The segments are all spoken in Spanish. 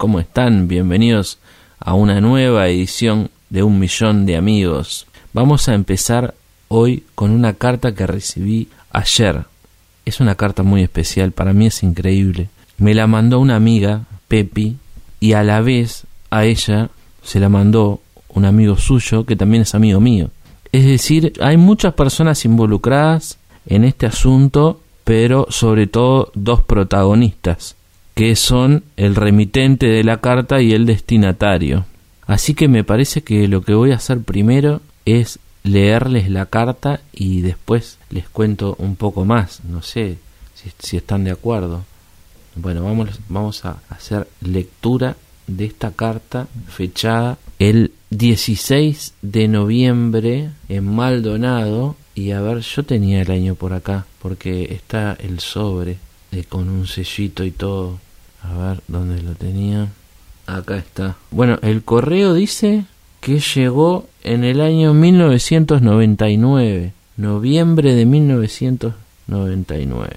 ¿Cómo están? Bienvenidos a una nueva edición de Un Millón de Amigos. Vamos a empezar hoy con una carta que recibí ayer. Es una carta muy especial, para mí es increíble. Me la mandó una amiga, Pepi, y a la vez a ella se la mandó un amigo suyo que también es amigo mío. Es decir, hay muchas personas involucradas en este asunto, pero sobre todo dos protagonistas que son el remitente de la carta y el destinatario. Así que me parece que lo que voy a hacer primero es leerles la carta y después les cuento un poco más. No sé si, están de acuerdo. Bueno, vamos, vamos a hacer lectura de esta carta fechada el 16 de noviembre en Maldonado. Y a ver, yo tenía el año por acá, porque está el sobre con un sellito y todo. A ver, ¿dónde lo tenía? Acá está. Bueno, el correo dice que llegó en el año 1999, noviembre de 1999.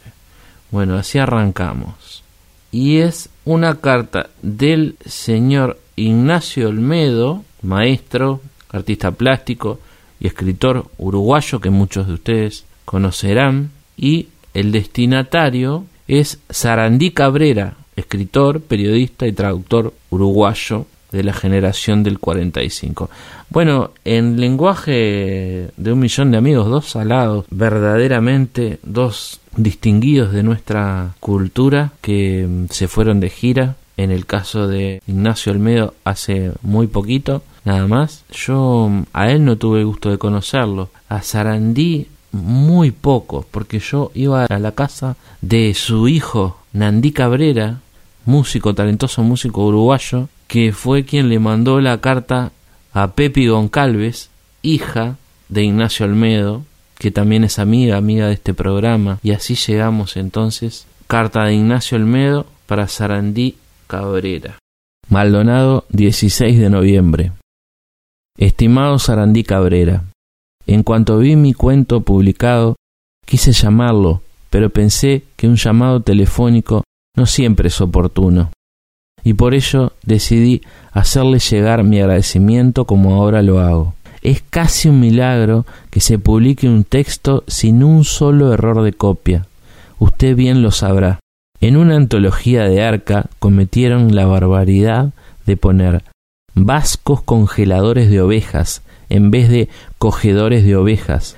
Bueno, así arrancamos. Y es una carta del señor Ignacio Olmedo, maestro, artista plástico y escritor uruguayo que muchos de ustedes conocerán. Y el destinatario es Sarandí Cabrera, escritor, periodista y traductor uruguayo de la generación del 45. Bueno, en lenguaje de un millón de amigos, dos salados, verdaderamente dos distinguidos de nuestra cultura que mm, se fueron de gira. En el caso de Ignacio Olmedo hace muy poquito, nada más. Yo mm, a él no tuve el gusto de conocerlo. A Sarandí muy poco, porque yo iba a la casa de su hijo Nandí Cabrera, músico, talentoso músico uruguayo, que fue quien le mandó la carta a Pepi Goncalves, hija de Ignacio Olmedo, que también es amiga, amiga de este programa, y así llegamos entonces, carta de Ignacio Olmedo para Sarandí Cabrera. Maldonado, 16 de noviembre. Estimado Sarandí Cabrera, en cuanto vi mi cuento publicado, quise llamarlo, pero pensé que un llamado telefónico no siempre es oportuno, y por ello decidí hacerle llegar mi agradecimiento como ahora lo hago. Es casi un milagro que se publique un texto sin un solo error de copia. Usted bien lo sabrá. En una antología de arca cometieron la barbaridad de poner vascos congeladores de ovejas en vez de cogedores de ovejas.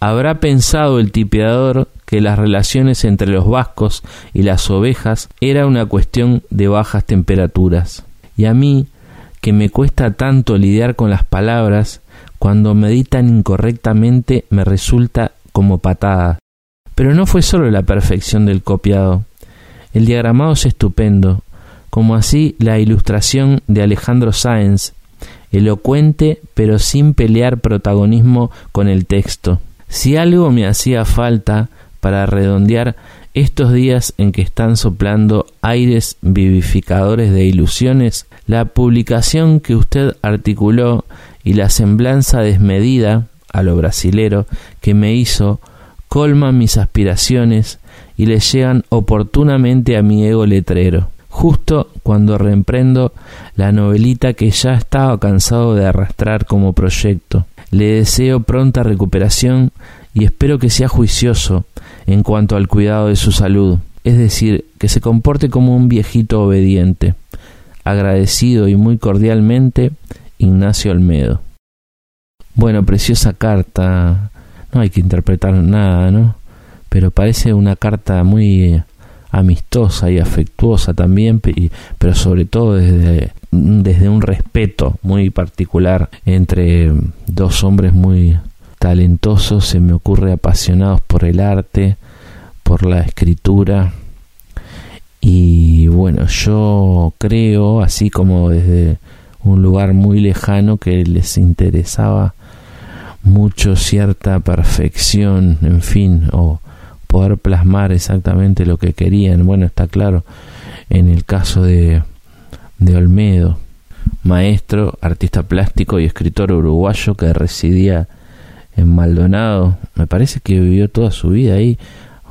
¿Habrá pensado el tipeador que las relaciones entre los vascos y las ovejas era una cuestión de bajas temperaturas? Y a mí, que me cuesta tanto lidiar con las palabras, cuando meditan incorrectamente me resulta como patada. Pero no fue solo la perfección del copiado. El diagramado es estupendo, como así la ilustración de Alejandro Sáenz elocuente pero sin pelear protagonismo con el texto. Si algo me hacía falta para redondear estos días en que están soplando aires vivificadores de ilusiones, la publicación que usted articuló y la semblanza desmedida a lo brasilero que me hizo colman mis aspiraciones y le llegan oportunamente a mi ego letrero, justo cuando reemprendo la novelita que ya estaba cansado de arrastrar como proyecto. Le deseo pronta recuperación y espero que sea juicioso en cuanto al cuidado de su salud, es decir, que se comporte como un viejito obediente. Agradecido y muy cordialmente, Ignacio Olmedo. Bueno, preciosa carta. No hay que interpretar nada, ¿no? Pero parece una carta muy amistosa y afectuosa también, pero sobre todo desde, desde un respeto muy particular entre dos hombres muy talentosos, se me ocurre apasionados por el arte, por la escritura. Y bueno, yo creo, así como desde un lugar muy lejano, que les interesaba mucho cierta perfección, en fin, o poder plasmar exactamente lo que querían. Bueno, está claro en el caso de, de Olmedo, maestro, artista plástico y escritor uruguayo que residía en Maldonado. Me parece que vivió toda su vida ahí.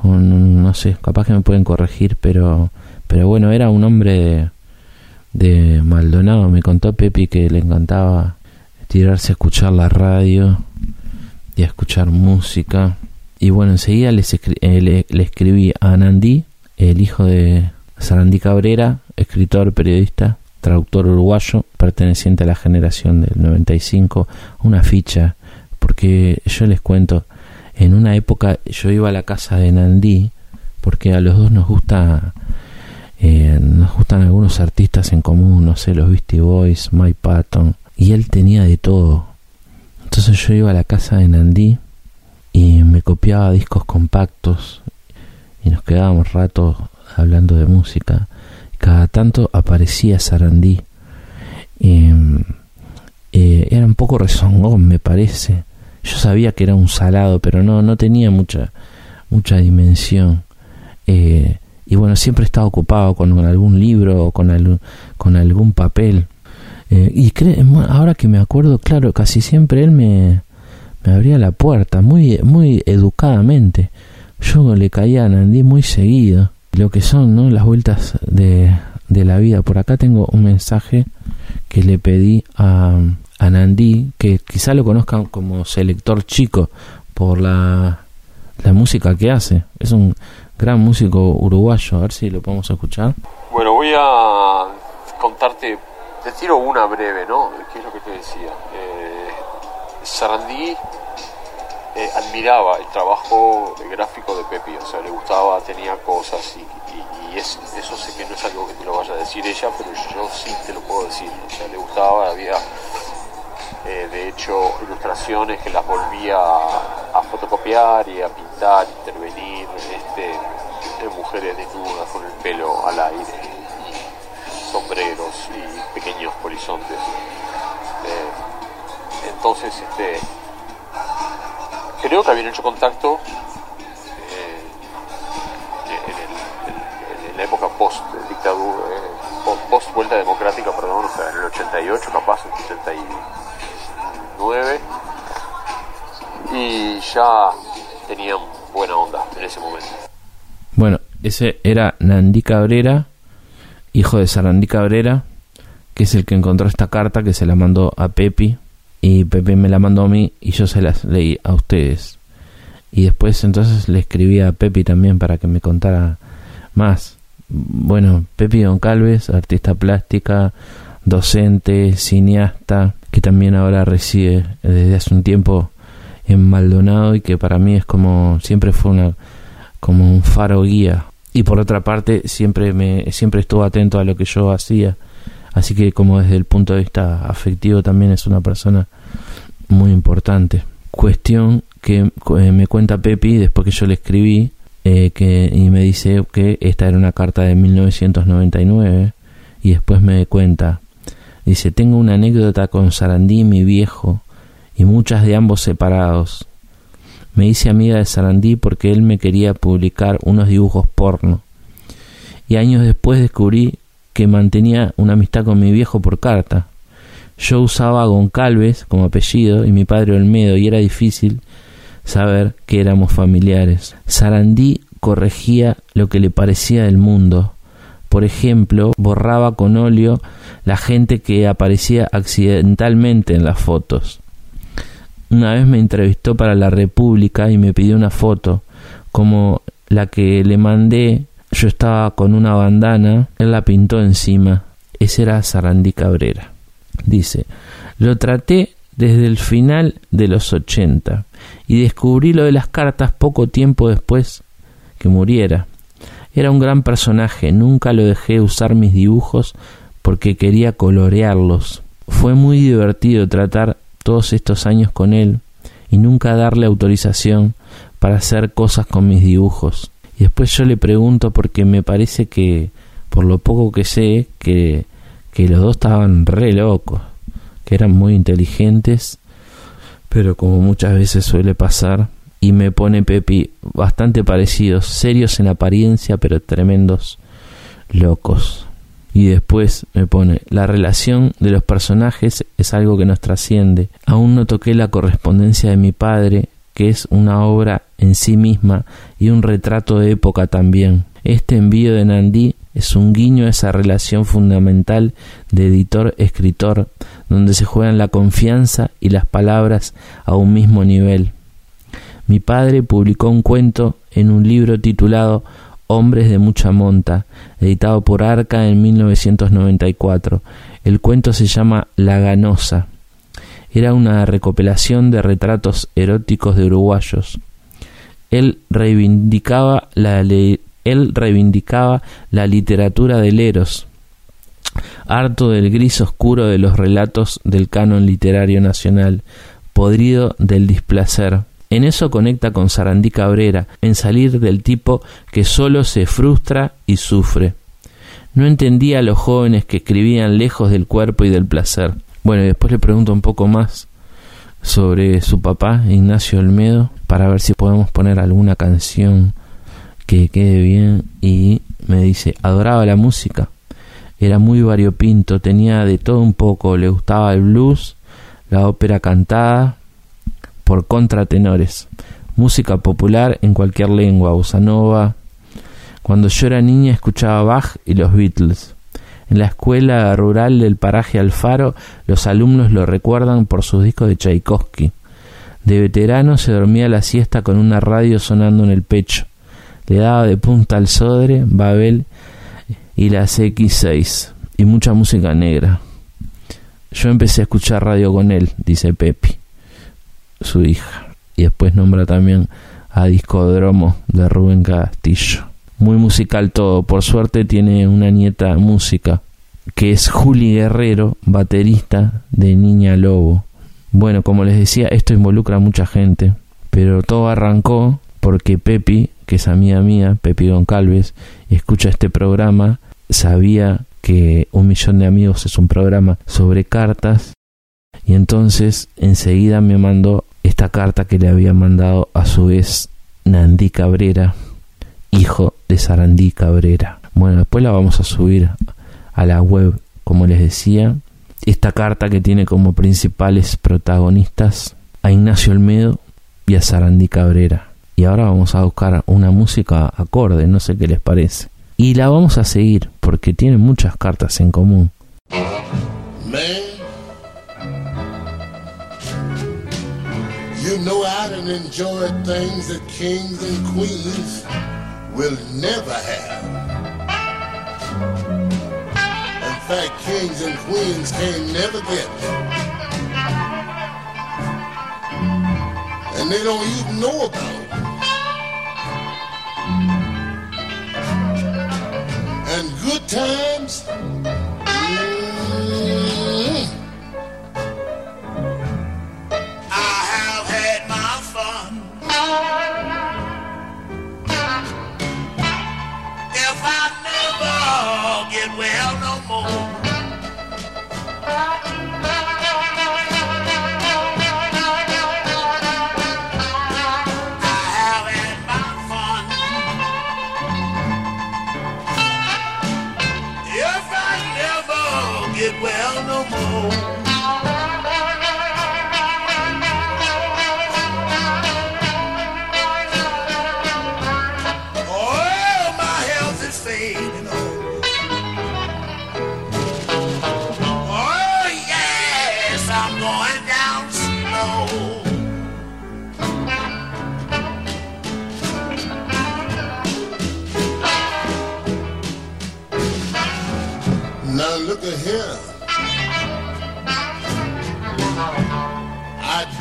no sé, capaz que me pueden corregir, pero, pero bueno, era un hombre de, de Maldonado. Me contó Pepi que le encantaba tirarse a escuchar la radio y a escuchar música. Y bueno, enseguida eh, le, le, escribí a Nandí, el hijo de Sarandí Cabrera, escritor, periodista, traductor uruguayo, perteneciente a la generación del 95, una ficha, porque yo les cuento, en una época yo iba a la casa de Nandí, porque a los dos nos gusta, eh, nos gustan algunos artistas en común, no sé, los Beastie Boys, Mike Patton, y él tenía de todo, entonces yo iba a la casa de Nandí y me copiaba discos compactos y nos quedábamos rato hablando de música. Cada tanto aparecía Sarandí. Em, eh, era un poco rezongón, me parece. Yo sabía que era un salado, pero no, no tenía mucha, mucha dimensión. Eh, y bueno, siempre estaba ocupado con, algún libro o con, con algún papel. Eh, y ahora que me acuerdo, claro, casi siempre él me, me abría la puerta, muy, muy educadamente. Yo le caía a Nandí muy seguido. Lo que son ¿no? las vueltas de, de la vida. Por acá tengo un mensaje que le pedí a, a Nandí, que quizá lo conozcan como selector chico por la, la música que hace. Es un gran músico uruguayo. A ver si lo podemos escuchar. Bueno, voy a contarte te tiro una breve, ¿no? ¿Qué es lo que te decía? Eh, Sarandí eh, admiraba el trabajo gráfico de Pepi, o sea, le gustaba, tenía cosas y, eso sé que no es algo que te lo vaya a decir ella, pero yo sí te lo puedo decir, o sea, le gustaba, había eh, de hecho ilustraciones que las volvía a, fotocopiar y a pintar, intervenir, este, mujeres desnudas con el pelo al aire sombreros y pequeños horizontes. Eh, entonces, este, creo que habían hecho contacto eh, en, la época post dictadura, eh, post vuelta democrática, perdón, o sea, en el 88, capaz, en el 79, y ya tenían buena onda en ese momento. Bueno, ese era Nandí Cabrera hijo de Sarandí Cabrera, que es el que encontró esta carta que se la mandó a Pepi y Pepe me la mandó a mí y yo se las leí a ustedes. Y después entonces le escribí a Pepi también para que me contara más. Bueno, Pepi Calves, artista plástica, docente, cineasta, que también ahora reside desde hace un tiempo en Maldonado y que para mí es como siempre fue una como un faro guía y por otra parte siempre me siempre estuvo atento a lo que yo hacía así que como desde el punto de vista afectivo también es una persona muy importante cuestión que eh, me cuenta Pepi después que yo le escribí eh, que y me dice que esta era una carta de 1999 y después me cuenta Dice, tengo una anécdota con Sarandí, mi viejo, y muchas de ambos separados. Me hice amiga de Sarandí porque él me quería publicar unos dibujos porno. Y años después descubrí que mantenía una amistad con mi viejo por carta. Yo usaba Goncalves como apellido y mi padre Olmedo y era difícil saber que éramos familiares. Sarandí corregía lo que le parecía del mundo. Por ejemplo, borraba con óleo la gente que aparecía accidentalmente en las fotos. Una vez me entrevistó para La República y me pidió una foto, como la que le mandé. Yo estaba con una bandana, él la pintó encima. Ese era Sarandí Cabrera. Dice, lo traté desde el final de los ochenta y descubrí lo de las cartas poco tiempo después que muriera. Era un gran personaje, nunca lo dejé usar mis dibujos porque quería colorearlos. Fue muy divertido tratar todos estos años con él y nunca darle autorización para hacer cosas con mis dibujos. Y después yo le pregunto porque me parece que, por lo poco que sé, que, que los dos estaban re locos, que eran muy inteligentes, pero como muchas veces suele pasar, y me pone Pepi bastante parecidos, serios en apariencia, pero tremendos locos. Y después me pone, la relación de los personajes es algo que nos trasciende. Aún no toqué la correspondencia de mi padre, que es una obra en sí misma y un retrato de época también. Este envío de Nandí es un guiño a esa relación fundamental de editor-escritor, donde se juegan la confianza y las palabras a un mismo nivel. Mi padre publicó un cuento en un libro titulado Hombres de mucha monta, editado por Arca en 1994. El cuento se llama La Ganosa. Era una recopilación de retratos eróticos de uruguayos. Él reivindicaba la, él reivindicaba la literatura del Eros, harto del gris oscuro de los relatos del canon literario nacional, podrido del displacer. En eso conecta con Sarandí Cabrera, en salir del tipo que solo se frustra y sufre. No entendía a los jóvenes que escribían lejos del cuerpo y del placer. Bueno, y después le pregunto un poco más sobre su papá, Ignacio Olmedo, para ver si podemos poner alguna canción que quede bien. Y me dice, adoraba la música, era muy variopinto, tenía de todo un poco, le gustaba el blues, la ópera cantada, por contratenores, música popular en cualquier lengua, bossa nova. Cuando yo era niña escuchaba Bach y los Beatles. En la escuela rural del paraje Alfaro, los alumnos lo recuerdan por sus discos de Tchaikovsky. De veterano se dormía la siesta con una radio sonando en el pecho. Le daba de punta al Sodre, Babel y las X6 y mucha música negra. Yo empecé a escuchar radio con él, dice Pepi su hija. Y después nombra también a Discodromo de Rubén Castillo. Muy musical todo. Por suerte tiene una nieta música que es Juli Guerrero, baterista de Niña Lobo. Bueno, como les decía, esto involucra a mucha gente, pero todo arrancó porque Pepi, que es amiga mía, Pepi Goncalves, escucha este programa, sabía que Un Millón de Amigos es un programa sobre cartas y entonces enseguida me mandó esta carta que le había mandado a su vez Nandí Cabrera, hijo de Sarandí Cabrera. Bueno, después la vamos a subir a la web, como les decía. Esta carta que tiene como principales protagonistas a Ignacio Olmedo y a Sarandí Cabrera. Y ahora vamos a buscar una música acorde, no sé qué les parece. Y la vamos a seguir porque tiene muchas cartas en común. You know I things that kings and queens will never have. In fact, kings and queens can never get. And they don't even know about it. And good times I never get well no more,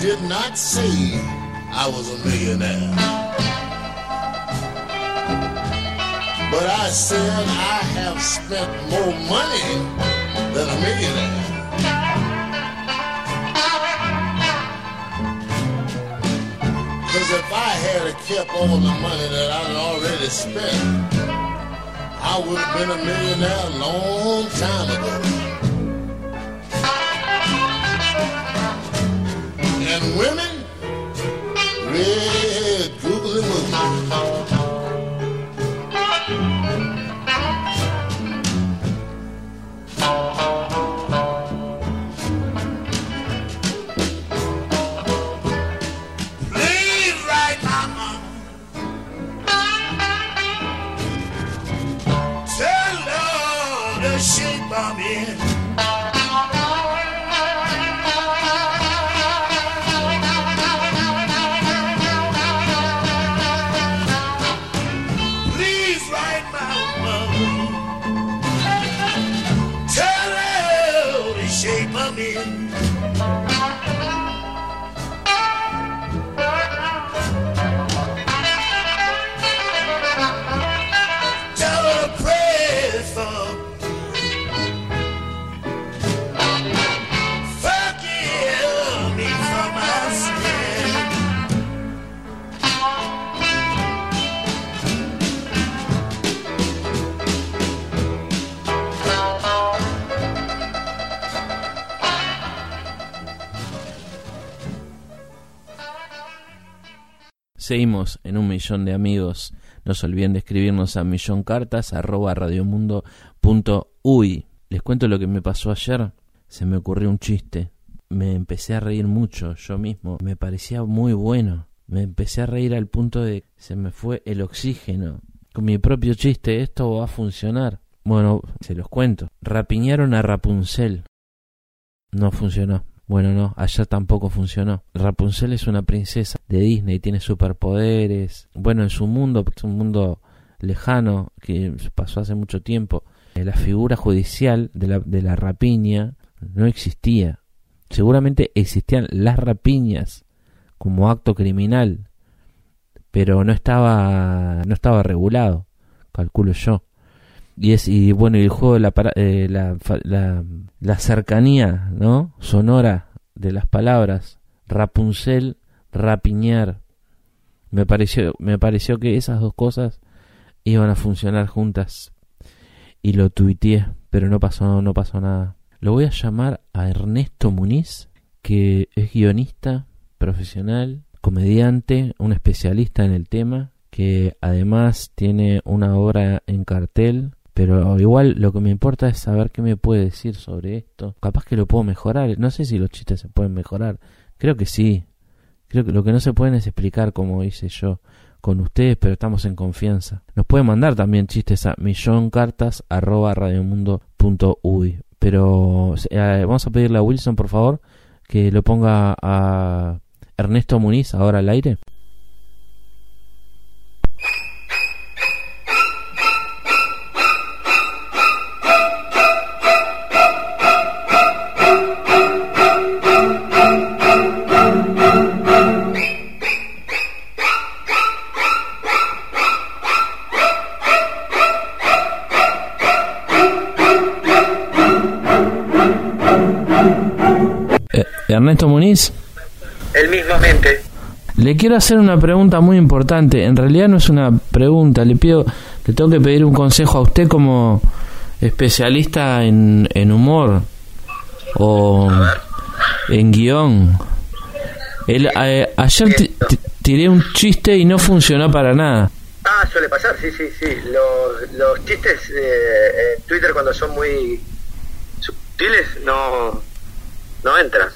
did not say I was a millionaire. But I said I have spent more money than a millionaire. Because if I had kept all the money that I'd already spent, I would have been a millionaire a long time ago. women, red googly moon. Please write mama. Tell her to shape Seguimos en un millón de amigos. No se olviden de escribirnos a milloncartas arroba radiomundo.uy. Les cuento lo que me pasó ayer. Se me ocurrió un chiste. Me empecé a reír mucho yo mismo. Me parecía muy bueno. Me empecé a reír al punto de se me fue el oxígeno. Con mi propio chiste esto va a funcionar. Bueno, se los cuento. Rapiñaron a Rapunzel. No funcionó. Bueno, no, allá tampoco funcionó. Rapunzel es una princesa de Disney, tiene superpoderes. Bueno, en su mundo, es un mundo lejano que pasó hace mucho tiempo, la figura judicial de la, de la rapiña no existía. Seguramente existían las rapiñas como acto criminal, pero no estaba, no estaba regulado, calculo yo. Y es y bueno, el juego la, eh, la, la, la, cercanía, ¿no? Sonora de las palabras Rapunzel, rapiñar. Me pareció me pareció que esas dos cosas iban a funcionar juntas. Y lo tuiteé, pero no pasó no pasó nada. Lo voy a llamar a Ernesto Muniz, que es guionista profesional, comediante, un especialista en el tema, que además tiene una obra en cartel pero igual lo que me importa es saber qué me puede decir sobre esto. Capaz que lo puedo mejorar. No sé si los chistes se pueden mejorar. Creo que sí. Creo que lo que no se pueden es explicar como hice yo con ustedes, pero estamos en confianza. Nos pueden mandar también chistes a milloncartas@radiomundo.uy. Pero eh, vamos a pedirle a Wilson, por favor, que lo ponga a Ernesto Muniz ahora al aire. Ernesto Muniz. El mismamente. Le quiero hacer una pregunta muy importante. En realidad no es una pregunta. Le pido, le tengo que pedir un consejo a usted como especialista en, humor. o en guion. El, eh, ayer ti- tiré un chiste y no funcionó para nada. Ah, suele pasar, sí, sí, sí. Los, los chistes eh, en Twitter cuando son muy sutiles no, no entran.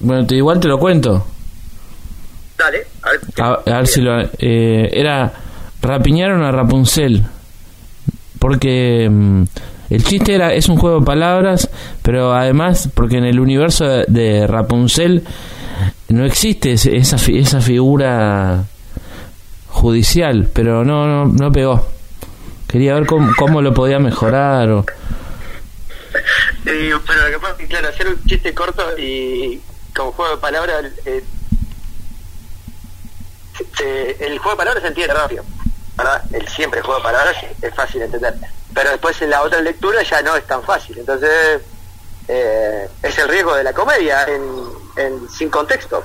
Bueno, te- igual te lo cuento. Dale, a ver. A, a ver si lo... eh, era... Rapiñaron a Rapunzel. Porque... mm, el chiste era, es un juego de palabras, pero además, porque en el universo de, de Rapunzel no existe ese- esa, fi- esa figura judicial, pero no, no, no pegó. Quería ver cómo, cómo lo podía mejorar. O, Eh, pero que, claro, hacer un chiste corto y como juego de palabras, eh, se- el juego de palabras se entiende rápido, ¿verdad? El siempre juego de palabras es fácil de entender. Pero después en la otra lectura ya no es tan fácil. Entonces, eh, es el riesgo de la comedia en, en- sin contexto.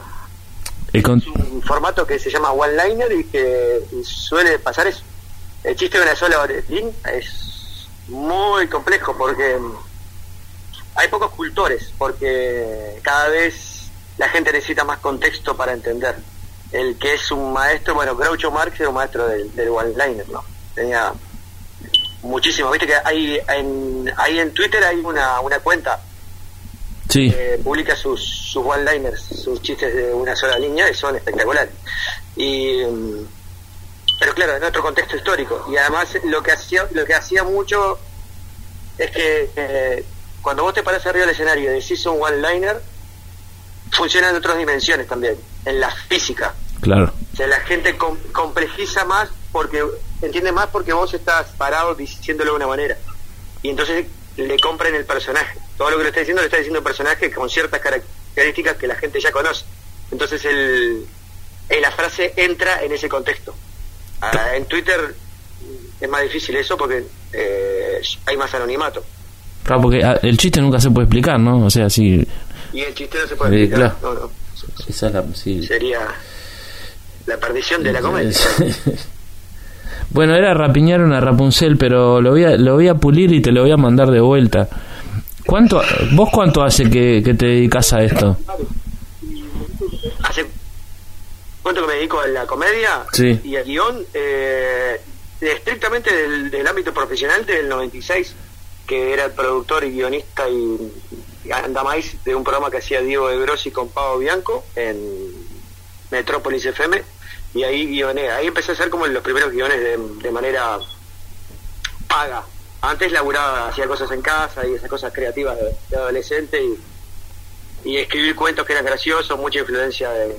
con- Es un formato que se llama one-liner y que suele pasar eso. El chiste de una sola línea es muy complejo porque hay pocos cultores, porque cada vez la gente necesita más contexto para entender. El que es un maestro, bueno, Groucho Marx era un maestro del, del one-liner, ¿no? Tenía muchísimo. Viste que hay en, ahí en Twitter hay una, una cuenta sí, eh, publica sus, sus one-liners, sus chistes de una sola línea y son espectaculares. Y, pero claro, en otro contexto histórico. Y además lo que hacía, lo que hacía mucho es que eh, cuando vos te parás arriba del escenario y decís un one-liner, funciona en otras dimensiones también, en la física. claro. O sea, la gente com- complejiza más porque entiende más porque vos estás parado diciéndolo de una manera. Y entonces le compran el personaje. Todo lo que le está diciendo le está diciendo el personaje con ciertas características que la gente ya conoce. Entonces el, eh, la frase entra en ese contexto. Ah, en Twitter es más difícil eso porque eh, hay más anonimato. Claro, porque ah, el chiste nunca se puede explicar, ¿no? O sea, sí. Y el chiste no se puede explicar. claro. No, no. Esa es la. sí. Sería la perdición de la comedia. bueno, era rapiñar una Rapunzel, pero lo voy, a, lo voy a pulir y te lo voy a mandar de vuelta. ¿Cuánto, ¿Vos cuánto hace que, que te dedicas a esto? hace cuánto que me dedico a la comedia Sí. y al guion eh, estrictamente del, del ámbito profesional del 96 que era el productor y guionista y andamais de un programa que hacía Diego de Grossi con Pavo Bianco en Metrópolis FM y ahí guioné. Ahí empecé a hacer como los primeros guiones de, manera paga. Antes laburaba hacía cosas en casa y esas cosas creativas de, adolescente y y escribir cuentos que eran graciosos, mucha influencia de,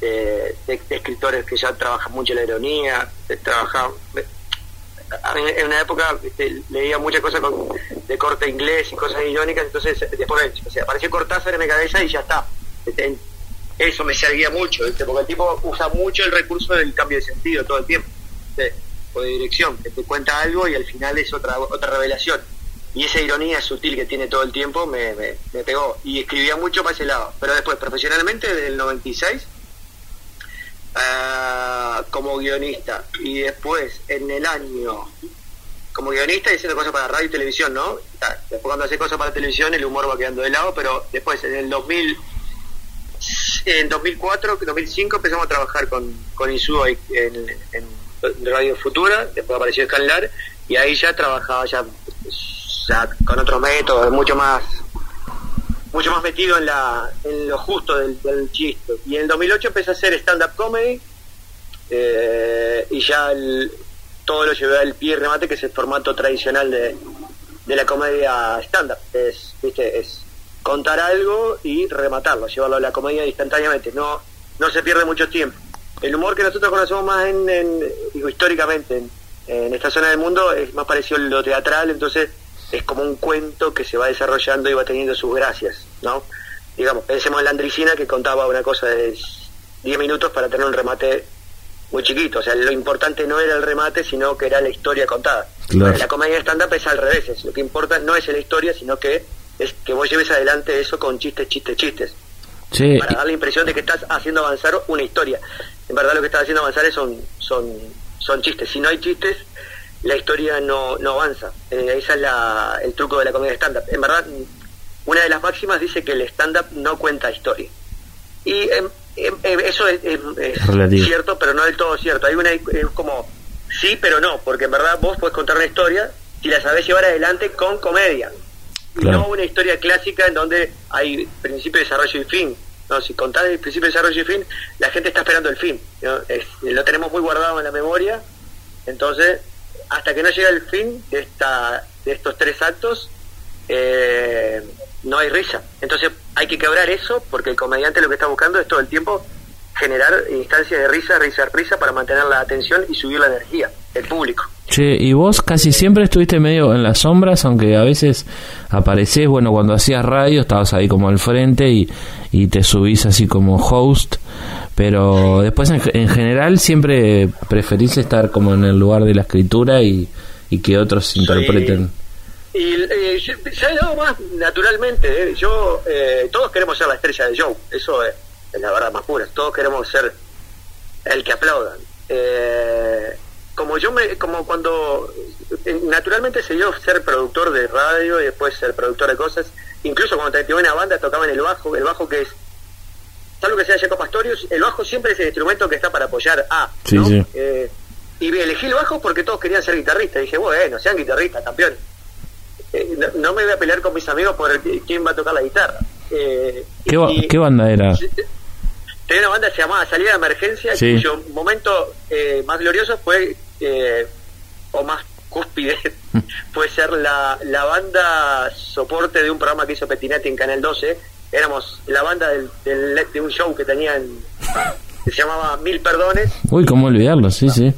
de, escritores que ya trabajan mucho la ironía, mí en una época este, leía muchas cosas con- de corte inglés y cosas irónicas, entonces después o sea, apareció Cortázar en mi cabeza y ya está. Este, eso me servía mucho, porque el tipo usa mucho el recurso del cambio de sentido todo el tiempo, o de dirección, que te cuenta algo y al final es otra otra revelación. Y esa ironía sutil que tiene todo el tiempo me, me, me pegó. Y escribía mucho para ese lado. Pero después, profesionalmente, desde el 96, ah, como guionista. Y después, en el año, como guionista y haciendo cosas para radio y televisión, ¿no? Después cuando hace cosas para televisión, el humor va quedando de lado. Pero después, en el 2000, en 2004, 2005, empezamos a trabajar con, con en, en Radio Futura. Después apareció Escalar. Y ahí ya trabajaba ya ya con otros métodos, mucho más mucho más metido en la en lo justo del, del chiste. Y en el 2008 empecé a hacer stand-up comedy eh, y ya el- todo lo llevé al pie y remate, que es el formato tradicional de, de la comedia stand-up. Es, ¿viste? es contar algo y rematarlo, llevarlo a la comedia instantáneamente. No, no se pierde mucho tiempo. El humor que nosotros conocemos más en, en- históricamente en, en esta zona del mundo es más parecido a lo teatral, entonces es como un cuento que se va desarrollando y va teniendo sus gracias, ¿no? Digamos, pensemos en la Andricina que contaba una cosa de 10 minutos para tener un remate muy chiquito, o sea, lo importante no era el remate, sino que era la historia contada. Claro. La comedia stand-up es al revés, es- lo que importa no es la historia, sino que es que vos lleves adelante eso con chistes, chistes, chistes para dar la impresión de que estás haciendo avanzar una historia. En verdad lo que estás haciendo avanzar es son, son, son chistes. Si no hay chistes, la historia no, no avanza. Eh, ese es la, el truco de la comedia estándar. En verdad, una de las máximas dice que el stand-up no cuenta historia. Y em, eso es, es- cierto, pero no del todo cierto. Hay una es como sí, pero no, porque en verdad vos podés contar una historia si la sabés llevar adelante con comedia. Y. No una historia clásica en donde hay principio, desarrollo y fin. No, si contás el principio, desarrollo y fin, la gente está esperando el fin. ¿no? Es- lo tenemos muy guardado en la memoria. Entonces, hasta que no llega el fin de, esta, de estos tres actos, eh, no hay risa. Entonces, hay que quebrar eso porque el comediante lo que está buscando es todo el tiempo generar instancias de risa, risa, risa para mantener la atención y subir la energía del público. Che, y vos casi siempre estuviste medio en las sombras, aunque a veces apareces, bueno, cuando hacías radio estabas ahí como al frente y, y te subís así como host, pero después en, en general siempre preferís estar como en el lugar de la escritura y, y que otros interpreten. Y eh, se- ha dado más naturalmente. ¿eh? Yo, eh, todos queremos ser la estrella del show. Eso es, es la verdad más pura. Todos queremos ser el que aplaudan. Eh, como yo me, como cuando eh, naturalmente se dio ser productor de radio y después ser productor de cosas. Incluso cuando tenía una banda tocaba en el bajo, el bajo que es salvo que sea Jacob Pastorius, el bajo siempre es el instrumento que está para apoyar a. Sí, ¿no? sí. Eh, y elegí el bajo porque todos querían ser guitarristas. Dije, bueno, sean guitarristas, campeones. Eh, no, no me voy a pelear con mis amigos por el- quién va a tocar la guitarra. Eh, ¿Qué, ba- y- qué banda era? Tenía una banda que se llamaba Salida de Emergencia, Sí. cuyo momento eh, más glorioso fue, eh, o más cúspide, puede ser la, la banda soporte de un programa que hizo Petinetti en Canal 12. Éramos la banda del, del- de un show que tenían, que se llamaba Mil Perdones. Uy, ¿cómo olvidarlo? Sí, sí.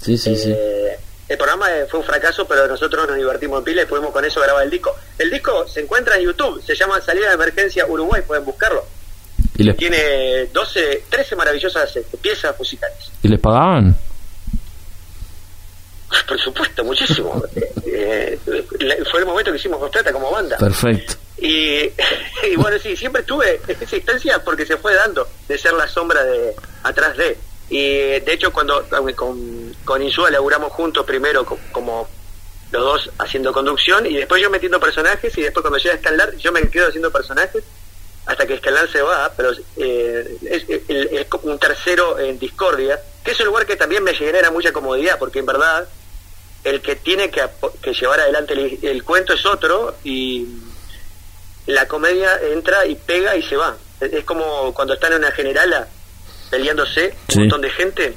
Sí, sí, sí. Eh, el programa eh, fue un fracaso, pero nosotros nos divertimos en pila y pudimos con eso grabar el disco. El disco se encuentra en YouTube, se llama Salida de Emergencia Uruguay, pueden buscarlo. ¿Y les, Tiene 12, 13 maravillosas eh, piezas musicales. ¿Y les pagaban? Por supuesto, muchísimo. Eh, eh, fue el momento que hicimos Constrata como banda. Perfecto. Y, y bueno, sí, siempre estuve en esa instancia porque se fue dando de ser la sombra de atrás de. Y de hecho, cuando con, con Insúa laburamos juntos primero co- como los dos haciendo conducción y después yo metiendo personajes y después cuando llega Escalar yo me quedo haciendo personajes hasta que Escalar se va, pero eh, es, es- es como un tercero en Discordia, que es un lugar que también me genera mucha comodidad porque en verdad el que tiene que, que llevar adelante el, el cuento es otro y la comedia entra y pega y se va. Es, es como cuando están en una generala peleándose Sí. un montón de gente.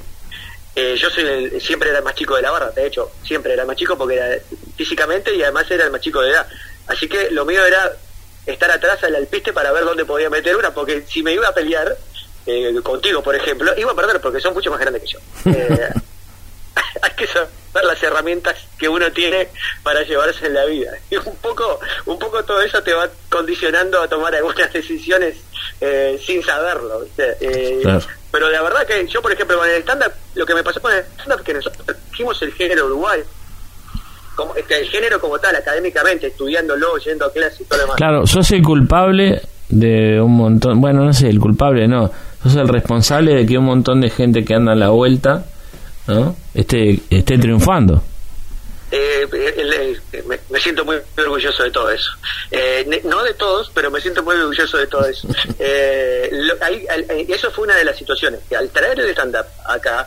Eh, yo soy el- siempre era el más chico de la barra, de hecho, siempre era el más chico porque era físicamente y además era el más chico de edad. Así que lo mío era estar atrás al alpiste para ver dónde podía meter una, porque si me iba a pelear eh, contigo, por ejemplo, iba a perder porque son mucho más grandes que yo. Eh, hay que saber las herramientas que uno tiene para llevarse en la vida. Y un poco, un poco todo eso te va condicionando a tomar algunas decisiones eh, sin saberlo. ¿viste? Eh, Claro. Pero la verdad que yo, por ejemplo, con el stand-up, lo que me pasó con el stand-up es que nosotros dijimos el género uruguay, como, este, el género como tal, académicamente, estudiándolo, yendo a clases y todo lo demás. Claro, sos el culpable de un montón, bueno, no sé, el culpable no, sos el responsable de que un montón de gente que anda a la vuelta, ¿no? Esté, esté triunfando. Eh, me, me siento muy orgulloso de todo eso. Eh, ne- no de todos, pero me siento muy orgulloso de todo eso. Eh, lo- ahí- al- eh, eso fue una de las situaciones. que Al traer el stand-up acá,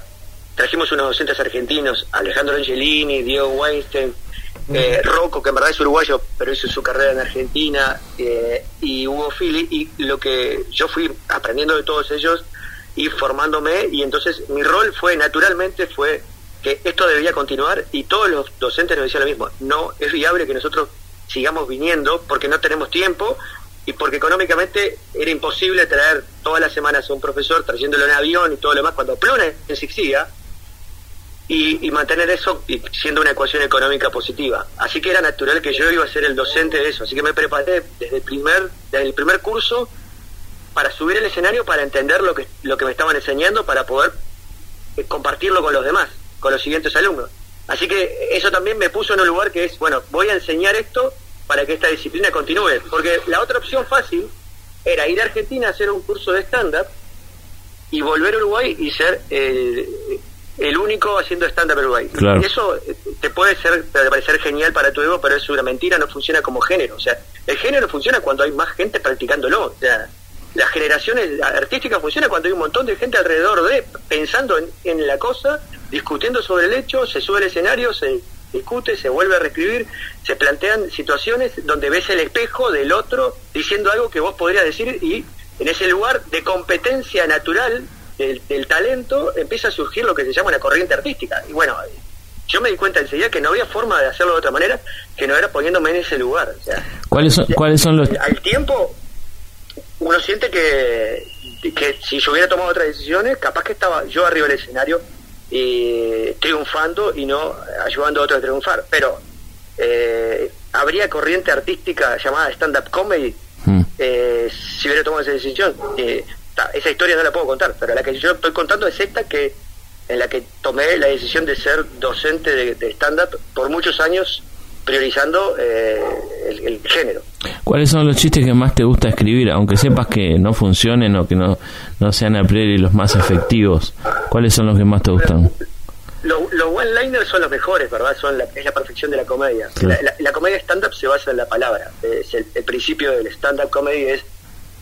trajimos unos docentes argentinos, Alejandro Angelini, Diego Weinstein, eh, Rocco, que en verdad es uruguayo, pero hizo su carrera en Argentina, eh, y Hugo Fili, y lo que yo fui aprendiendo de todos ellos y formándome, y entonces mi rol fue, naturalmente, fue que esto debía continuar y todos los docentes nos decían lo mismo, no es viable que nosotros sigamos viniendo porque no tenemos tiempo y porque económicamente era imposible traer todas las semanas a un profesor trayéndolo en avión y todo lo demás cuando pluna Sixia y, y mantener eso siendo una ecuación económica positiva. Así que era natural que yo iba a ser el docente de eso. Así que me preparé desde el primer, desde el primer curso para subir el escenario, para entender lo que, lo que me estaban enseñando, para poder eh, compartirlo con los demás, con los siguientes alumnos. Así que eso también me puso en un lugar que es, bueno, voy a enseñar esto para que esta disciplina continúe. Porque la otra opción fácil era ir a Argentina a hacer un curso de stand-up y volver a Uruguay y ser eh, el único haciendo stand-up Uruguay. Claro. Y eso eh, te puede ser te parecer genial para tu ego, pero es una mentira, no funciona como género. O sea, el género funciona cuando hay más gente practicándolo. O sea, las generaciones artísticas funcionan cuando hay un montón de gente alrededor de, pensando en, en la cosa, discutiendo sobre el hecho, se sube al escenario, se discute, se vuelve a reescribir, se plantean situaciones donde ves el espejo del otro diciendo algo que vos podrías decir y en ese lugar de competencia natural del, del talento empieza a surgir lo que se llama una corriente artística. Y bueno, yo me di cuenta enseguida que no había forma de hacerlo de otra manera que no era poniéndome en ese lugar. O sea, ¿Cuáles son, ¿cuáles son los...? al tiempo uno siente que, que si yo hubiera tomado otras decisiones, capaz que estaba yo arriba del escenario y triunfando y no ayudando a otros a triunfar. Pero eh, habría corriente artística llamada stand-up comedy Mm. eh, si hubiera tomado esa decisión. Ta, esa historia no la puedo contar, pero la que yo estoy contando es esta que en la que tomé la decisión de ser docente de, de stand-up por muchos años priorizando eh, el, el género. ¿Cuáles son los chistes que más te gusta escribir, aunque sepas que no funcionen o que no, no sean a priori los más efectivos? ¿Cuáles son los que más te gustan? Los los one-liners son los mejores, ¿verdad? Son la, es la perfección de la comedia. Claro. La, la- la comedia stand-up se basa en la palabra. Es el, el principio del stand-up comedy es,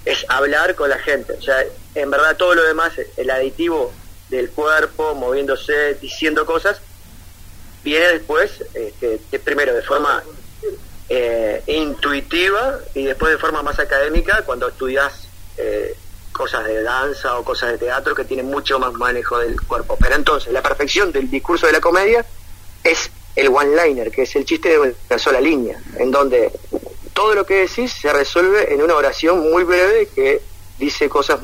es hablar con la gente. O sea, en verdad todo lo demás, el aditivo del cuerpo, moviéndose, diciendo cosas, viene después, este, primero de forma eh, intuitiva y después de forma más académica cuando estudias eh, cosas de danza o cosas de teatro que tienen mucho más manejo del cuerpo. Pero entonces, la perfección del discurso de la comedia es el one-liner, que es el chiste de una sola línea, en donde todo lo que decís se resuelve en una oración muy breve que dice cosas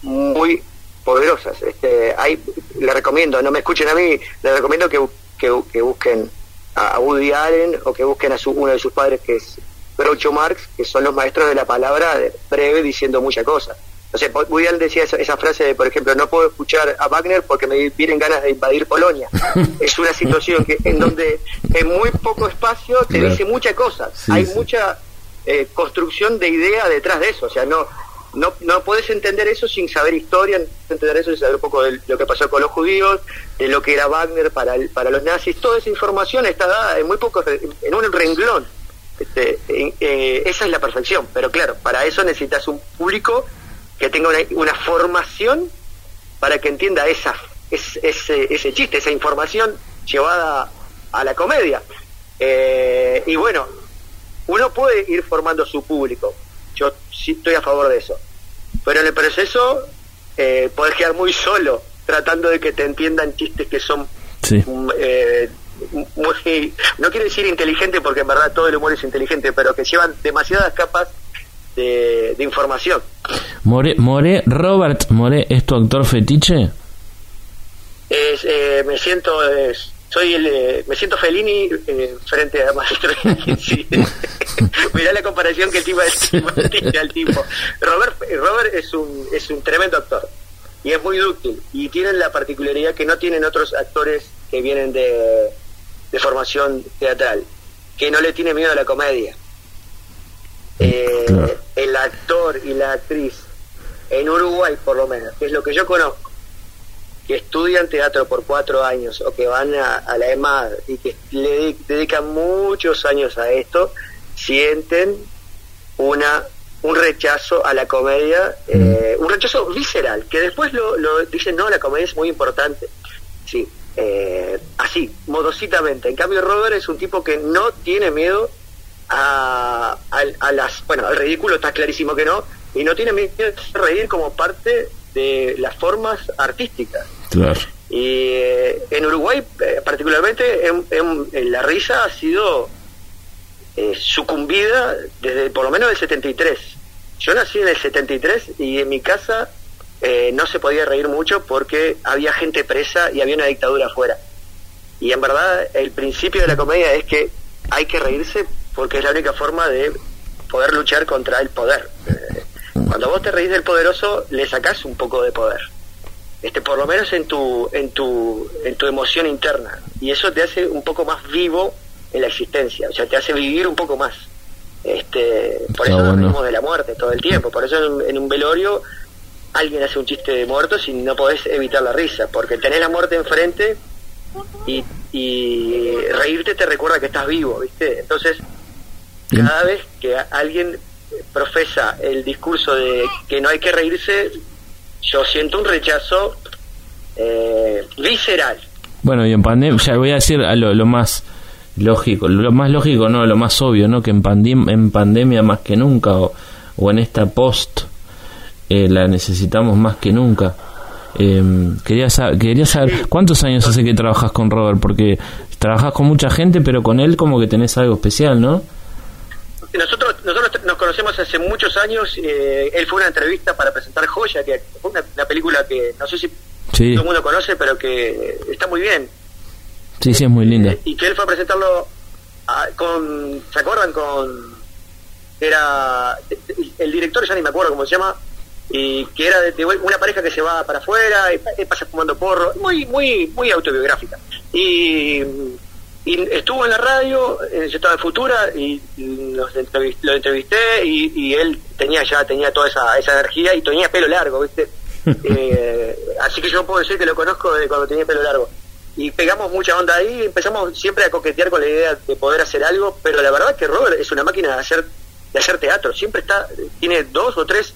muy poderosas. Este, hay, le recomiendo, no me escuchen a mí, le recomiendo que, que, que busquen a Woody Allen o que busquen a su, uno de sus padres que es Groucho Marx, que son los maestros de la palabra breve diciendo muchas cosas. O sea, Woody Allen decía esa, esa frase de, por ejemplo, no puedo escuchar a Wagner porque me vienen ganas de invadir Polonia. es una situación que en donde en muy poco espacio te Claro. dice muchas cosas. Sí, Hay sí. mucha eh, construcción de idea detrás de eso. O sea, no no no puedes entender eso sin saber historia, entender eso sin saber un poco de lo que pasó con los judíos, de lo que era Wagner para el- para los nazis. Toda esa información está dada en muy pocos en un renglón. Este, eh, esa es la perfección, pero claro, para eso necesitas un público que tenga una, una formación para que entienda esa es- ese, ese chiste, esa información llevada a la comedia. Eh, y bueno, uno puede ir formando su público. Yo sí estoy a favor de eso. Pero en el proceso eh, podés quedar muy solo tratando de que te entiendan chistes que son Sí. mm, eh, muy, no quiero decir inteligente porque en verdad todo el humor es inteligente, pero que llevan demasiadas capas de, de información. More, More, Robert More, ¿es tu actor fetiche? Es, eh, me siento eh, soy el eh, me siento Fellini eh, frente a Maestro sí. mirá la comparación que el tipo tiene al tipo Robert Robert es un es un tremendo actor y es muy dúctil y tienen la particularidad que no tienen otros actores que vienen de, de formación teatral que no le tiene miedo a la comedia Eh, Claro. el actor y la actriz en Uruguay por lo menos que es lo que yo conozco que estudian teatro por cuatro años o que van a, a la EMAD y que le de- dedican muchos años a esto, sienten una un rechazo a la comedia, eh, un rechazo visceral, que después lo, lo dicen, no, la comedia es muy importante. Sí, eh, así, modositamente. En cambio, Robert es un tipo que no tiene miedo a, a- a las... Bueno, al ridículo está clarísimo que no, y no tiene miedo de reír como parte de las formas artísticas. Claro. Y eh, en Uruguay, eh, particularmente, en, en- en la risa ha sido eh, sucumbida desde por lo menos el 73. Yo nací en el 73 y en mi casa eh, no se podía reír mucho porque había gente presa y había una dictadura afuera. Y en verdad, el principio de la comedia es que hay que reírse porque es la única forma de poder luchar contra el poder. Cuando vos te reís del poderoso, le sacás un poco de poder este por lo menos en tu en tu en tu emoción interna y eso te hace un poco más vivo en la existencia o sea te hace vivir un poco más este por Está eso nos bueno. reímos de la muerte todo el tiempo por eso en, en un velorio alguien hace un chiste de muertos y no podés evitar la risa, porque tenés la muerte enfrente y, y reírte te recuerda que estás vivo, ¿viste? Entonces, cada vez que alguien profesa el discurso de que no hay que reírse, yo siento un rechazo eh, visceral. Bueno, y en pandemia, ya voy a decir a lo, más lógico, lo más lógico, no, lo más obvio, ¿no? Que en, pandem en pandemia más que nunca, o, o en esta post, eh, la necesitamos más que nunca. Eh, quería, saber, quería saber, ¿cuántos años hace que trabajas con Robert? Porque trabajas con mucha gente, pero con él como que tenés algo especial, ¿no? Nosotros, nosotros nos conocemos hace muchos años. Eh, él fue una entrevista para presentar Joya, que fue una, película que no sé si todo el mundo conoce, pero que está muy bien. Sí, sí, es muy linda. y que él fue a presentarlo con, ¿se acuerdan? Con, era, el director, ya ni me acuerdo cómo se llama, y que era de, una pareja que se va para afuera y, pasa fumando porro, muy, muy, muy autobiográfica. Y y estuvo en la radio, eh, yo estaba en Futura y los lo entrevisté y, él tenía ya tenía toda esa, esa energía y tenía pelo largo, ¿viste? Eh, así que yo puedo decir que lo conozco de cuando tenía pelo largo. Y pegamos mucha onda ahí, empezamos siempre a coquetear con la idea de poder hacer algo, pero la verdad es que Robert es una máquina de hacer de hacer teatro, siempre está tiene dos o tres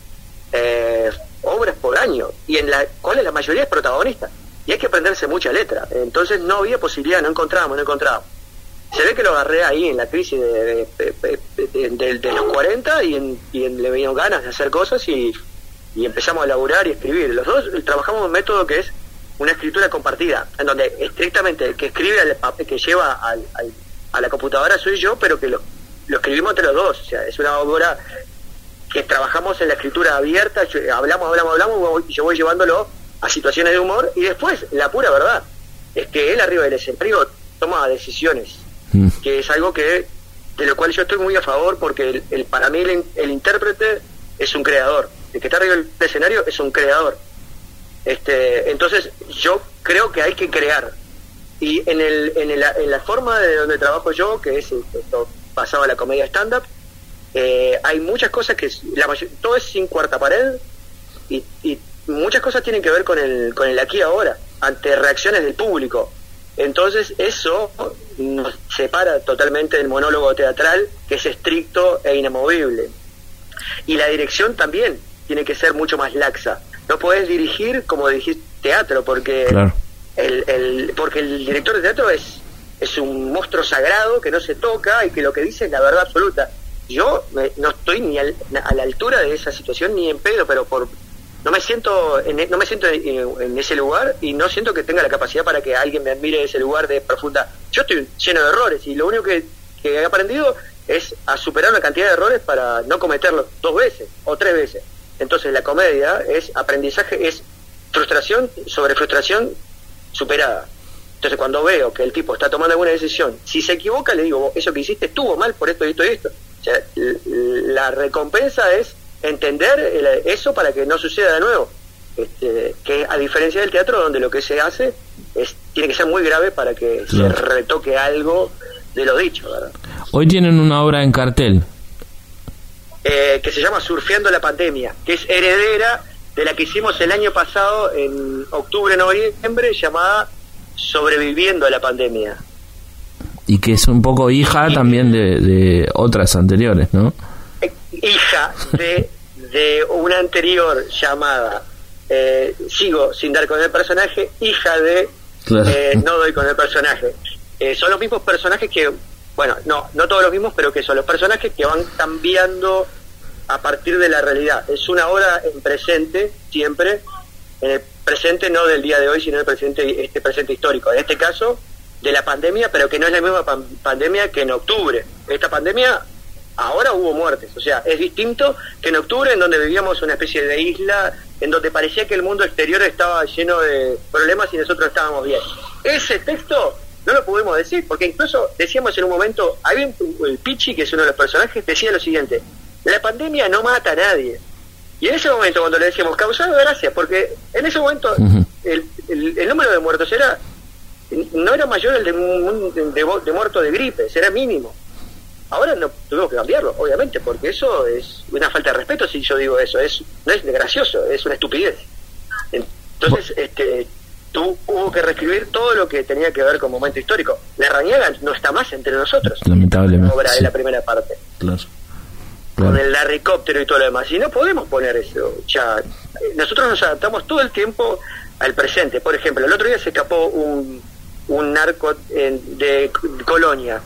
eh, obras por año y en la cuales la mayoría es protagonista y hay que aprenderse mucha letra. Entonces no había posibilidad, no encontrábamos, no encontrábamos. Se ve que lo agarré ahí en la crisis de, de, los 40 y, en, y le venían ganas de hacer cosas y, empezamos a laburar y escribir. Los dos trabajamos un método que es una escritura compartida, en donde estrictamente el que escribe, el que lleva al, a la computadora soy yo, pero que lo, lo escribimos entre los dos. O sea, es una obra que trabajamos en la escritura abierta, hablamos, hablamos, hablamos, y yo voy llevándolo a situaciones de humor y después la pura verdad es que él arriba del escenario toma decisiones mm. que es algo que de lo cual yo estoy muy a favor porque el, para mí el, intérprete es un creador. El que está arriba del escenario es un creador. Este entonces yo creo que hay que crear. Y en el, en, el, en la forma de donde trabajo yo que es esto basado en la comedia stand up eh, hay muchas cosas que la todo es sin cuarta pared y, y muchas cosas tienen que ver con el, con el aquí ahora, ante reacciones del público. Entonces eso nos separa totalmente del monólogo teatral, que es estricto e inamovible. Y la dirección también tiene que ser mucho más laxa. No puedes dirigir como dirigir teatro, porque, el, el, porque el director de teatro es, es un monstruo sagrado que no se toca y que lo que dice es la verdad absoluta. Yo no estoy ni a la altura de esa situación ni en pedo, pero por no me siento en, e, no me siento en, ese lugar y no siento que tenga la capacidad para que alguien me admire ese lugar de profunda. Yo estoy lleno de errores y lo único que, he aprendido es a superar una cantidad de errores para no cometerlos dos veces o tres veces. Entonces la comedia es aprendizaje, es frustración sobre frustración superada. Entonces cuando veo que el tipo está tomando alguna decisión, si se equivoca le digo, eso que hiciste estuvo mal por esto, y esto y esto. O sea, la recompensa es entender eso para que no suceda de nuevo. Este, que a diferencia del teatro donde lo que se hace es tiene que ser muy grave para que se retoque algo de lo dicho. Hoy tienen una obra en cartel. Eh, que se llama Surfeando la Pandemia, que es heredera de la que hicimos el año pasado en octubre, noviembre, llamada Sobreviviendo a la Pandemia. Y que es un poco hija también de, de otras anteriores, ¿no? Hija de, de una anterior llamada eh, Sigo sin dar con el personaje, hija de eh, No doy con el personaje. Eh, son los mismos personajes que, bueno, no, no todos los mismos, pero que son los personajes que van cambiando a partir de la realidad. Es una obra en presente, siempre, en el presente no del día de hoy, sino el presente, este presente histórico. En este caso, de la pandemia, pero que no es la misma pandemia que en octubre. Esta pandemia ahora hubo muertes. O sea, es distinto que en octubre, en donde vivíamos una especie de isla, en donde parecía que el mundo exterior estaba lleno de problemas y nosotros estábamos bien. Ese texto no lo pudimos decir, porque incluso decíamos en un momento, había un, el Pichi, que es uno de los personajes, decía lo siguiente, la pandemia no mata a nadie. Y en ese momento, cuando le decíamos, causaba gracia, porque en ese momento el, el, número de muertos era no era mayor el de, de, de muertos de gripes, era mínimo. Ahora no tuvimos que cambiarlo, obviamente, porque eso es una falta de respeto si yo digo eso. Es, no es gracioso, es una estupidez. Entonces, este, tú hubo que reescribir todo lo que tenía que ver con momento histórico. La Rañaga no está más entre nosotros. Lamentablemente. Obra sí. de la primera parte. Claro. Con el helicóptero y todo lo demás. Y no podemos poner eso. Ya, nosotros nos adaptamos todo el tiempo al presente. Por ejemplo, el otro día se escapó un, un narco en- de Colonia.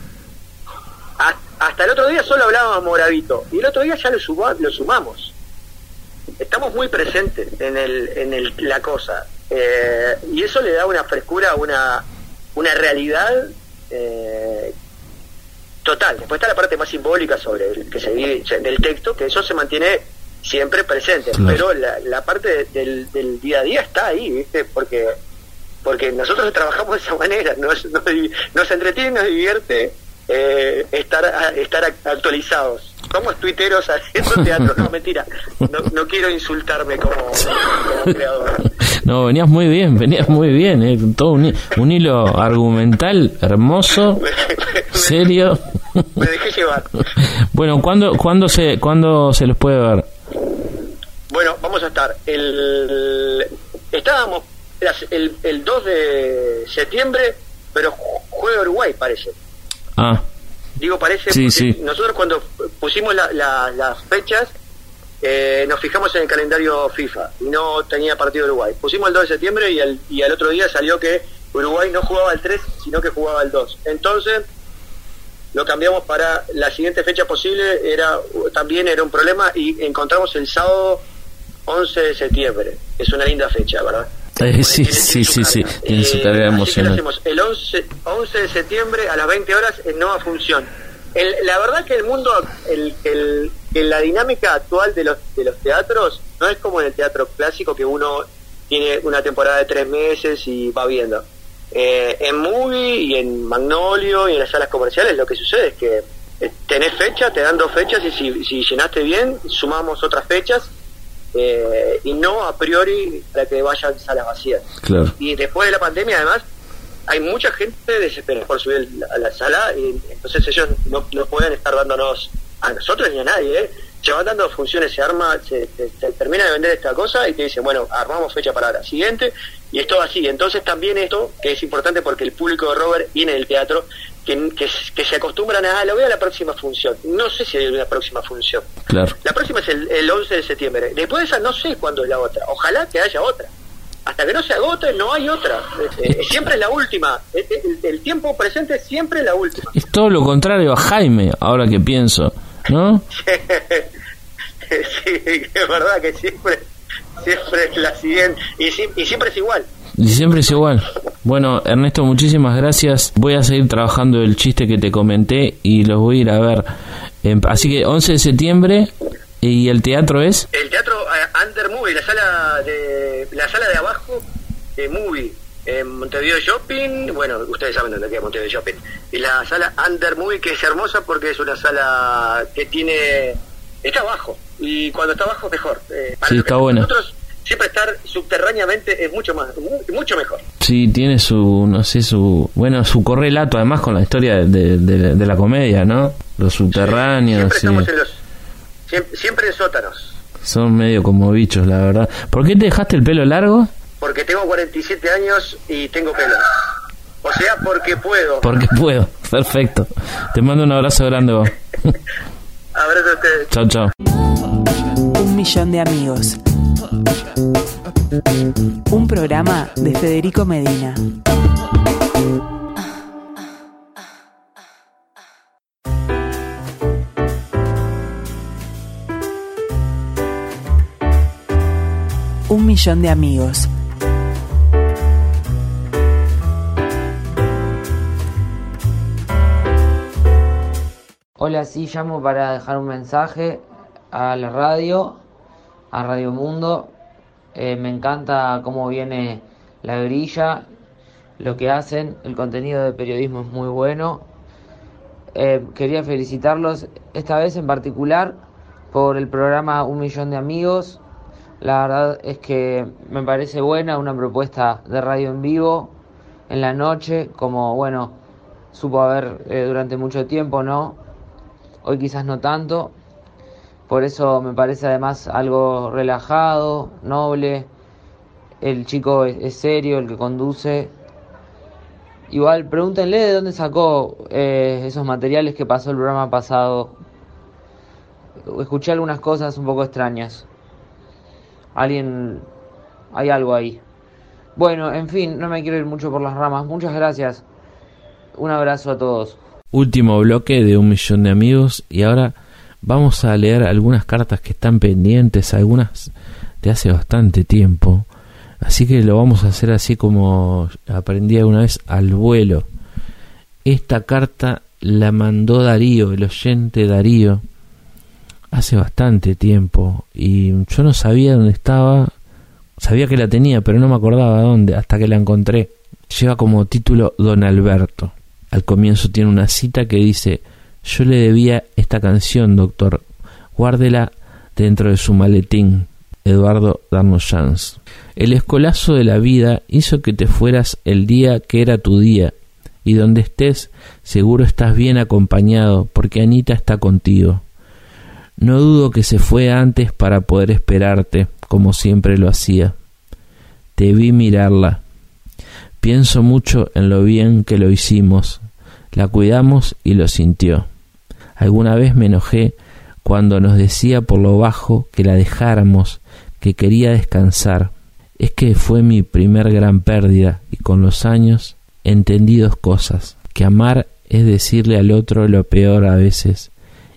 Ha- Hasta el otro día solo hablábamos moravito. Y el otro día ya lo, lo sumamos. Estamos muy presentes en, el, en el, la cosa. Eh, y eso le da una frescura, una, una realidad eh, total. Después está la parte más simbólica sobre el que se vive del texto, que eso se mantiene siempre presente. Claro. Pero la, la parte de- del, del día a día está ahí, ¿viste? Porque porque nosotros trabajamos de esa manera, nos, nos, nos entretiene, nos divierte eh, estar estar ac- actualizados. Somos tuiteros haciendo teatro, no, mentira, no, no quiero insultarme como, como creador. No, venías muy bien, venías muy bien. eh, Todo un, un hilo argumental hermoso, serio. Me dejé llevar. Bueno, ¿cuándo, cuándo, se, ¿cuándo se los puede ver? Bueno, vamos a estar. El, estábamos el, el 2 de septiembre, pero ju- juega Uruguay, parece. Ah, Digo, parece. Sí. Nosotros cuando pusimos la- la- las fechas, eh, nos fijamos en el calendario FIFA y no tenía partido Uruguay. Pusimos el 2 de septiembre y al otro día salió que Uruguay no jugaba el 3, sino que jugaba el 2. Entonces, lo cambiamos para la siguiente fecha posible, era también era un problema y encontramos el sábado 11 de septiembre. Es una linda fecha, ¿verdad? Eh, sí, sí, sí, sí, tiene su Eh, carga lo emocional. hacemos el 11, 11 de septiembre a las 20 horas en Nueva Función. El- la verdad que el mundo, el, la dinámica actual de los, de los teatros no es como en el teatro clásico que uno tiene una temporada de tres meses y va viendo. Eh, en Movie y en Magnolio y en las salas comerciales lo que sucede es que eh, tenés fecha, te dan dos fechas y si, si llenaste bien, sumamos otras fechas eh, y no a priori para que vayan salas vacías. claro. Y después de la pandemia, además, hay mucha gente desesperada por subir a la sala y entonces ellos no, no pueden estar dándonos a nosotros ni a nadie, ¿eh? Se van dando funciones, se arma, se, se- se termina de vender esta cosa y te dicen, bueno, armamos fecha para la siguiente y es todo así. Entonces también esto, que es importante porque el público de Robert viene del teatro, que, que, que se acostumbran a, ah, lo veo a la próxima función. No sé si hay una próxima función. Claro. La próxima es el, el 11 de septiembre. Después de esa no sé cuándo es la otra. Ojalá que haya otra. Hasta que no se agote no hay otra. Eh, eh, siempre es la última. El, el- el tiempo presente siempre es la última. Es todo lo contrario a Jaime, ahora que pienso, ¿no? sí, es verdad que siempre siempre es la siguiente. Y, si- y siempre es igual. Y siempre es igual. Bueno, Ernesto, muchísimas gracias. Voy a seguir trabajando el chiste que te comenté y los voy a ir a ver. Em, Así que 11 de septiembre y el teatro es... El teatro eh, Under Movie, la sala de la sala de abajo de Movie en Montevideo Shopping, bueno, ustedes saben dónde queda Montevideo Shopping. Y la sala Under Movie que es hermosa porque es una sala que tiene está abajo y cuando está abajo mejor. Eh, para Sí, está buena. Nosotros siempre estar subterráneamente es mucho más mu- mucho mejor. Sí, tiene su, no sé, su... Bueno, su correlato además con la historia de, de- de la comedia, ¿no? Los subterráneos, Siempre sí. estamos en los siempre, siempre en sótanos. Son medio como bichos, la verdad. ¿Por qué te dejaste el pelo largo? Porque tengo 47 años y tengo pelos. O sea, porque puedo. Porque puedo. Perfecto. Te mando un abrazo grande vos. Abrazo ustedes. chao, chao. Un millón de amigos. Un programa de Federico Medina. Un millón de amigos. Hola, sí, llamo para dejar un mensaje a la radio, a Radio Mundo. Eh, me encanta cómo viene la grilla, lo que hacen, el contenido de periodismo es muy bueno. Eh, quería felicitarlos esta vez en particular por el programa Un Millón de Amigos. La verdad es que me parece buena una propuesta de radio en vivo en la noche, como bueno, supo haber eh, durante mucho tiempo, ¿no? Hoy quizás no tanto. Por eso me parece además algo relajado, noble. El chico es, serio, el que conduce. Igual, pregúntenle de dónde sacó eh, esos materiales que pasó el programa pasado. Escuché algunas cosas un poco extrañas. Alguien... Hay algo ahí. Bueno, en fin, no me quiero ir mucho por las ramas. Muchas gracias. Un abrazo a todos. Último bloque de un millón de amigos y ahora vamos a leer algunas cartas que están pendientes, algunas de hace bastante tiempo. Así que lo vamos a hacer así como aprendí alguna vez al vuelo. Esta carta la mandó Darío, el oyente Darío, hace bastante tiempo y yo no sabía dónde estaba, sabía que la tenía, pero no me acordaba dónde, hasta que la encontré. Lleva como título Don Alberto. Al comienzo tiene una cita que dice, yo le debía esta canción, doctor, guárdela dentro de su maletín. Eduardo Chance. El escolazo de la vida hizo que te fueras el día que era tu día, y donde estés, seguro estás bien acompañado, porque Anita está contigo. No dudo que se fue antes para poder esperarte, como siempre lo hacía. Te vi mirarla. Pienso mucho en lo bien que lo hicimos. La cuidamos y lo sintió. Alguna vez me enojé cuando nos decía por lo bajo que la dejáramos, que quería descansar. Es que fue mi primer gran pérdida y con los años entendí dos cosas, que amar es decirle al otro lo peor a veces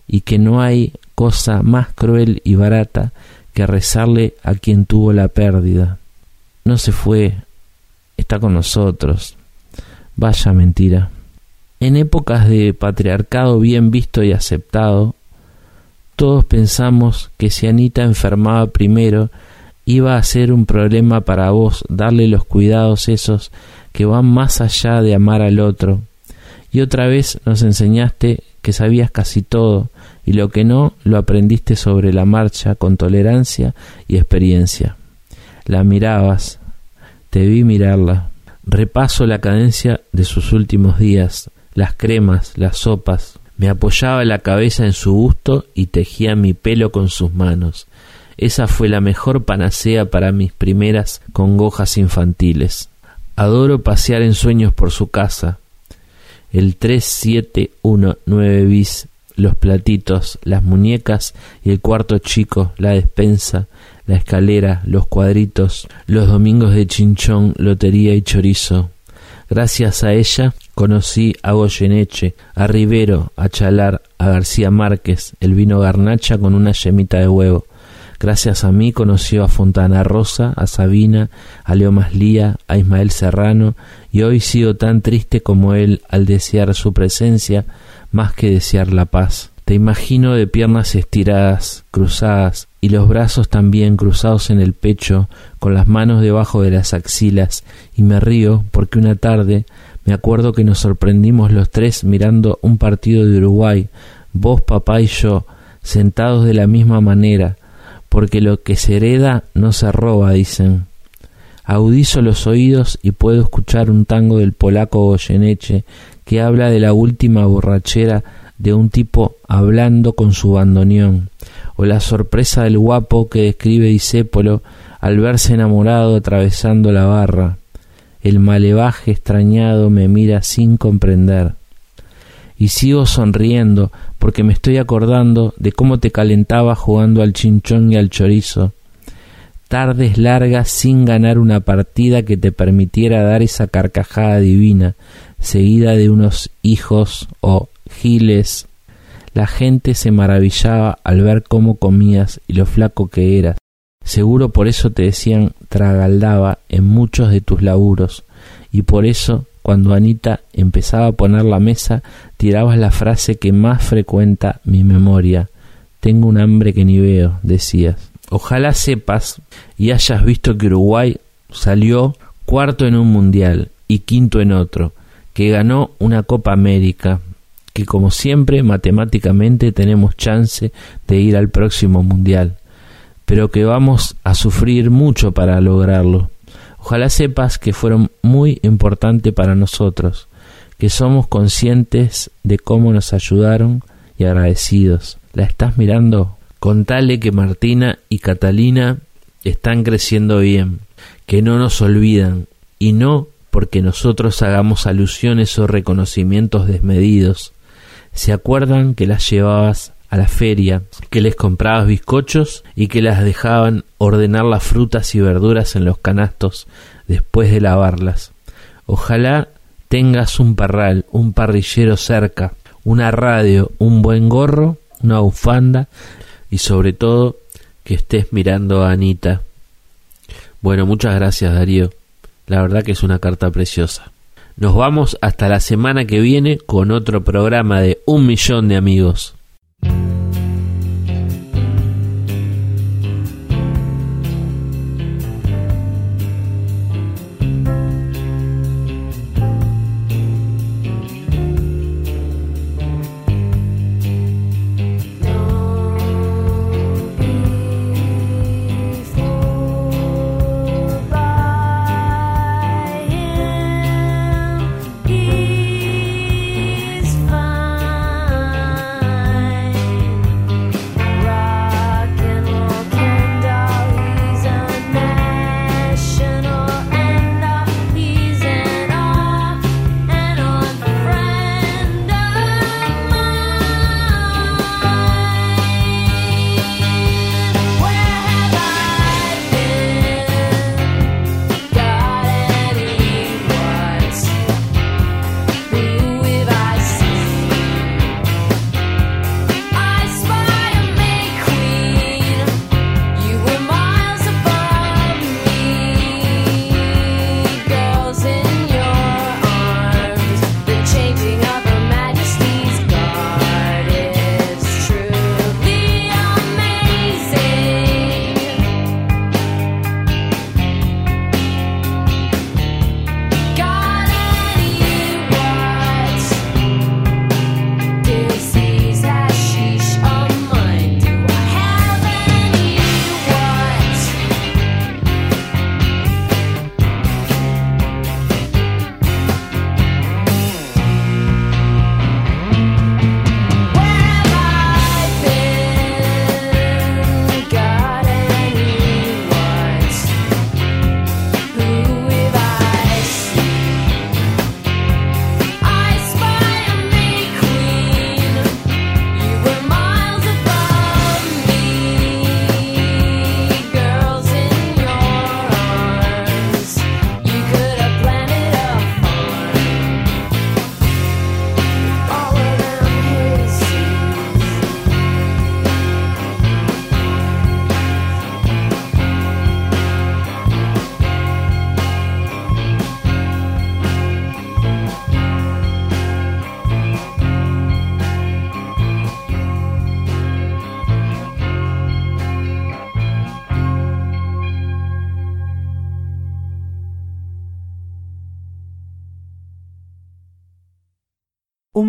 y que no hay cosa más cruel y barata que rezarle a quien tuvo la pérdida. No se fue, está con nosotros. Vaya mentira. En épocas de patriarcado bien visto y aceptado, todos pensamos que si Anita enfermaba primero, iba a ser un problema para vos darle los cuidados esos que van más allá de amar al otro. Y otra vez nos enseñaste que sabías casi todo y lo que no lo aprendiste sobre la marcha con tolerancia y experiencia. La mirabas, te vi mirarla. Repaso la cadencia de sus últimos días, las cremas, las sopas. Me apoyaba la cabeza en su busto y tejía mi pelo con sus manos. Esa fue la mejor panacea para mis primeras congojas infantiles. Adoro pasear en sueños por su casa. El 3719 bis, los platitos, las muñecas y el cuarto chico, la despensa, la escalera, los cuadritos, los domingos de chinchón, lotería y chorizo. Gracias a ella conocí a Goyeneche, a Rivero, a Chalar, a García Márquez, el vino garnacha con una yemita de huevo. Gracias a mí conoció a Fontana Rosa, a Sabina, a Leo Maslía, a Ismael Serrano, y hoy sigo tan triste como él al desear su presencia más que desear la paz. Te imagino de piernas estiradas, cruzadas, y los brazos también cruzados en el pecho, con las manos debajo de las axilas, y me río porque una tarde me acuerdo que nos sorprendimos los tres mirando un partido de Uruguay, vos, papá y yo, sentados de la misma manera, porque lo que se hereda no se roba, dicen. Audizo los oídos y puedo escuchar un tango del polaco Goyeneche que habla de la última borrachera de un tipo hablando con su bandoneón, o la sorpresa del guapo que describe Disépolo al verse enamorado atravesando la barra. El malevaje extrañado me mira sin comprender. Y sigo sonriendo porque me estoy acordando de cómo te calentaba jugando al chinchón y al chorizo. Tardes largas sin ganar una partida que te permitiera dar esa carcajada divina, seguida de unos hijos o La gente se maravillaba al ver cómo comías y lo flaco que eras. Seguro por eso te decían tragaldaba en muchos de tus laburos, y por eso cuando Anita empezaba a poner la mesa, tirabas la frase que más frecuenta mi memoria. Tengo un hambre que ni veo, decías. Ojalá sepas y hayas visto que Uruguay salió cuarto en un mundial y quinto en otro, que ganó una Copa América, que como siempre matemáticamente tenemos chance de ir al próximo mundial, pero que vamos a sufrir mucho para lograrlo. Ojalá sepas que fueron muy importantes para nosotros, que somos conscientes de cómo nos ayudaron y agradecidos. ¿La estás mirando? Contale que Martina y Catalina están creciendo bien, que no nos olvidan, y no porque nosotros hagamos alusiones o reconocimientos desmedidos. ¿Se acuerdan que las llevabas a la feria, que les comprabas bizcochos y que las dejaban ordenar las frutas y verduras en los canastos después de lavarlas? Ojalá tengas un parral, un parrillero cerca, una radio, un buen gorro, una bufanda y sobre todo que estés mirando a Anita. Bueno, muchas gracias Darío. La verdad que es una carta preciosa. Nos vamos hasta la semana que viene con otro programa de Un Millón de Amigos.